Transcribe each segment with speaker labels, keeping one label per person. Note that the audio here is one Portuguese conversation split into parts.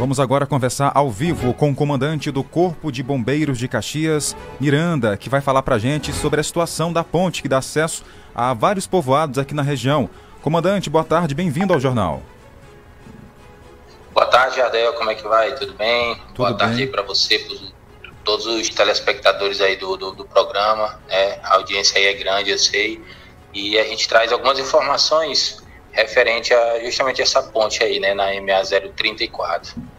Speaker 1: Vamos agora conversar ao vivo com o comandante do Corpo de Bombeiros de Caxias, Miranda, que vai falar para a gente sobre a situação da ponte que dá acesso a vários povoados aqui na região. Comandante, boa tarde, bem-vindo ao jornal.
Speaker 2: Boa tarde, Adel, como é que vai? Tudo bem? Tudo boa tarde bem. aí para você, para todos os telespectadores aí do, do, do programa. É, a audiência aí é grande, eu sei. E a gente traz algumas informações referente a justamente essa ponte aí, né, na MA 034.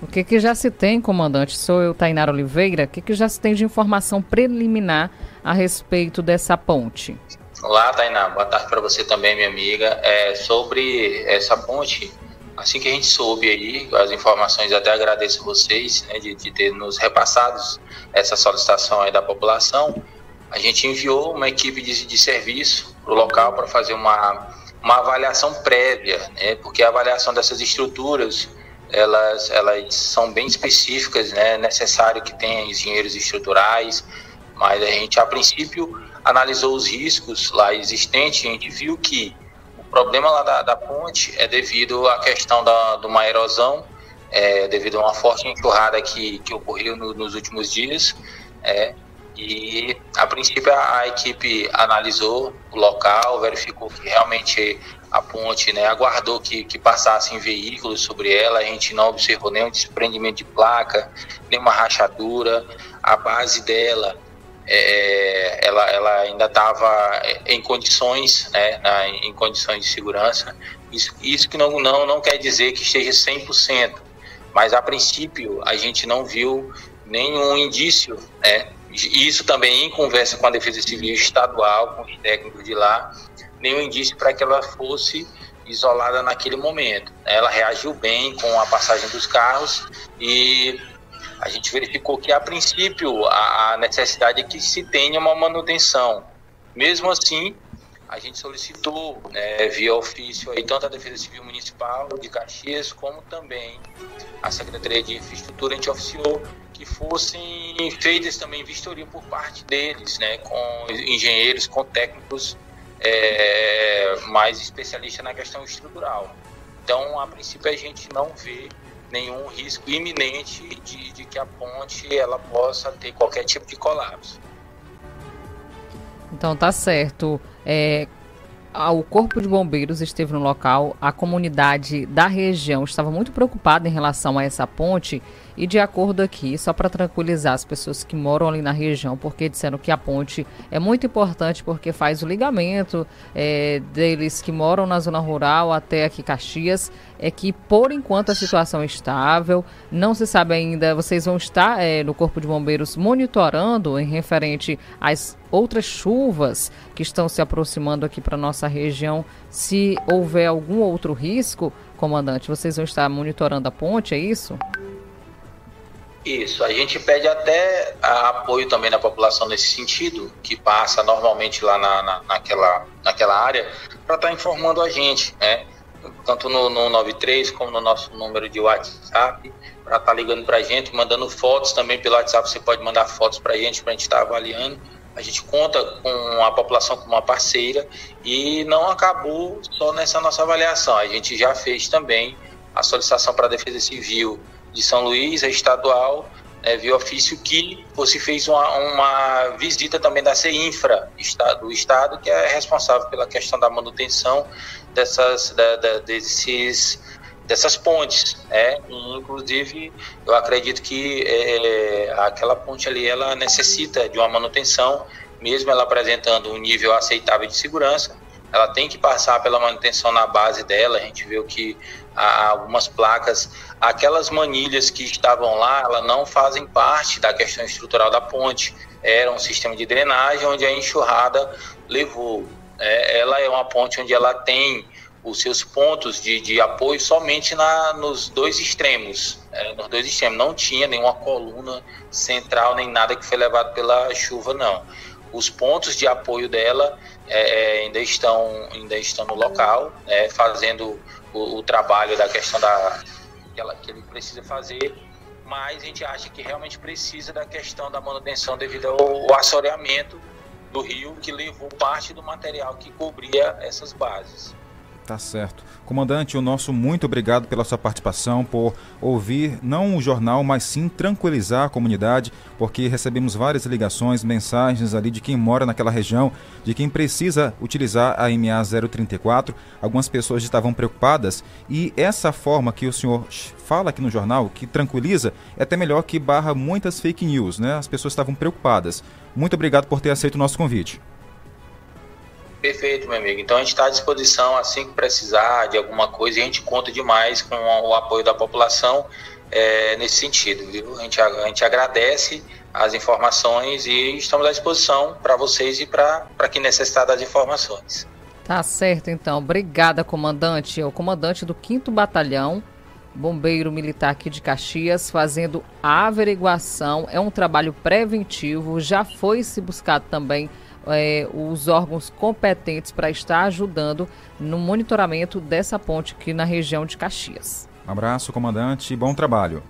Speaker 3: O que, que já se tem, comandante? Sou eu, Tainara Oliveira. O que, que já se tem de informação preliminar a respeito dessa ponte?
Speaker 2: Olá, Tainá. Boa tarde para você também, minha amiga. É, sobre essa ponte, assim que a gente soube aí, as informações, até agradeço a vocês né, de, de ter nos repassado essa solicitação da população. A gente enviou uma equipe de, de serviço para o local para fazer uma uma avaliação prévia, né? porque a avaliação dessas estruturas elas, elas são bem específicas, né? é necessário que tenha engenheiros estruturais, mas a gente a princípio analisou os riscos lá existentes, a gente viu que o problema lá da, da ponte é devido à questão da, de uma erosão, é, devido a uma forte enxurrada que, que ocorreu no, nos últimos dias, é, e a princípio a, a, equipe analisou o local, verificou que realmente a ponte né, aguardou que, que passassem veículos sobre ela, a gente não observou nenhum desprendimento de placa, nenhuma rachadura, a base dela é, ela, ela ainda estava em condições, né, em condições de segurança. Isso, isso que não, não, não quer dizer que esteja 100%, mas a princípio a gente não viu nenhum indício né, isso também em conversa com a Defesa Civil Estadual, com os técnicos de lá, nenhum indício para que ela fosse isolada naquele momento. Ela reagiu bem com a passagem dos carros e a gente verificou que, a princípio, a, necessidade é que se tenha uma manutenção. Mesmo assim, a gente solicitou né, via ofício aí, tanto a Defesa Civil Municipal de Caxias, como também a Secretaria de Infraestrutura, a gente oficiou que fossem feitas também vistoria por parte deles, né, com engenheiros, com técnicos é, mais especialistas na questão estrutural. Então, a princípio, a gente não vê nenhum risco iminente de, de que a ponte ela possa ter qualquer tipo de colapso.
Speaker 3: Então, tá certo. É, o Corpo de Bombeiros esteve no local, a comunidade da região estava muito preocupada em relação a essa ponte e de acordo aqui, só para tranquilizar as pessoas que moram ali na região, porque disseram que a ponte é muito importante porque faz o ligamento é, deles que moram na zona rural até aqui Caxias, é que por enquanto a situação é estável, não se sabe ainda, vocês vão estar é, no Corpo de Bombeiros monitorando em referente às outras chuvas que estão se aproximando aqui para nossa região, se houver algum outro risco, comandante, vocês vão estar monitorando a ponte, é isso?
Speaker 2: Isso, a gente pede até apoio também da população nesse sentido, que passa normalmente lá na, na naquela, naquela área, para estar tá informando a gente, né? Tanto no, no 93 como no nosso número de WhatsApp, para estar tá ligando para a gente, mandando fotos também pelo WhatsApp, você pode mandar fotos para a gente, para a gente estar tá avaliando. A gente conta com a população como uma parceira e não acabou só nessa nossa avaliação. A gente já fez também a solicitação para a Defesa Civil de São Luís, a estadual, né, viu ofício que você fez uma, uma visita também da CEINFRA, do Estado, que é responsável pela questão da manutenção dessas, da, da, desses, dessas pontes. Né? E, inclusive, eu acredito que é, aquela ponte ali ela necessita de uma manutenção, mesmo ela apresentando um nível aceitável de segurança, ela tem que passar pela manutenção na base dela. A gente viu que algumas placas, aquelas manilhas que estavam lá, elas não fazem parte da questão estrutural da ponte. Era um sistema de drenagem onde a enxurrada levou. É, ela é uma ponte onde ela tem os seus pontos de, de apoio somente na, nos dois extremos. É, nos dois extremos. Não tinha nenhuma coluna central, nem nada que foi levado pela chuva, não. Os pontos de apoio dela é, é ainda, estão, ainda estão no local, né, fazendo o, o, trabalho da questão da, que, ela, que ele precisa fazer, mas a gente acha que realmente precisa da questão da manutenção devido ao, ao assoreamento do rio que levou parte do material que cobria essas bases.
Speaker 1: Tá certo. Comandante, o nosso muito obrigado pela sua participação, por ouvir não o jornal, mas sim tranquilizar a comunidade, porque recebemos várias ligações, mensagens ali de quem mora naquela região, de quem precisa utilizar a MA 034. Algumas pessoas estavam preocupadas e essa forma que o senhor fala aqui no jornal, que tranquiliza, é até melhor que barra muitas fake news, né? As pessoas estavam preocupadas. Muito obrigado por ter aceito o nosso convite.
Speaker 2: Perfeito, meu amigo. Então a gente está à disposição assim que precisar de alguma coisa e a gente conta demais com o apoio da população é, nesse sentido, viu? A gente, a gente agradece as informações e estamos à disposição para vocês e para quem necessitar das informações.
Speaker 3: Tá certo, então. Obrigada, comandante. É o comandante do 5 Batalhão, bombeiro militar aqui de Caxias, fazendo a averiguação. É um trabalho preventivo, já foi se buscado também é, os órgãos competentes para estar ajudando no monitoramento dessa ponte aqui na região de Caxias.
Speaker 1: abraço, comandante, bom trabalho.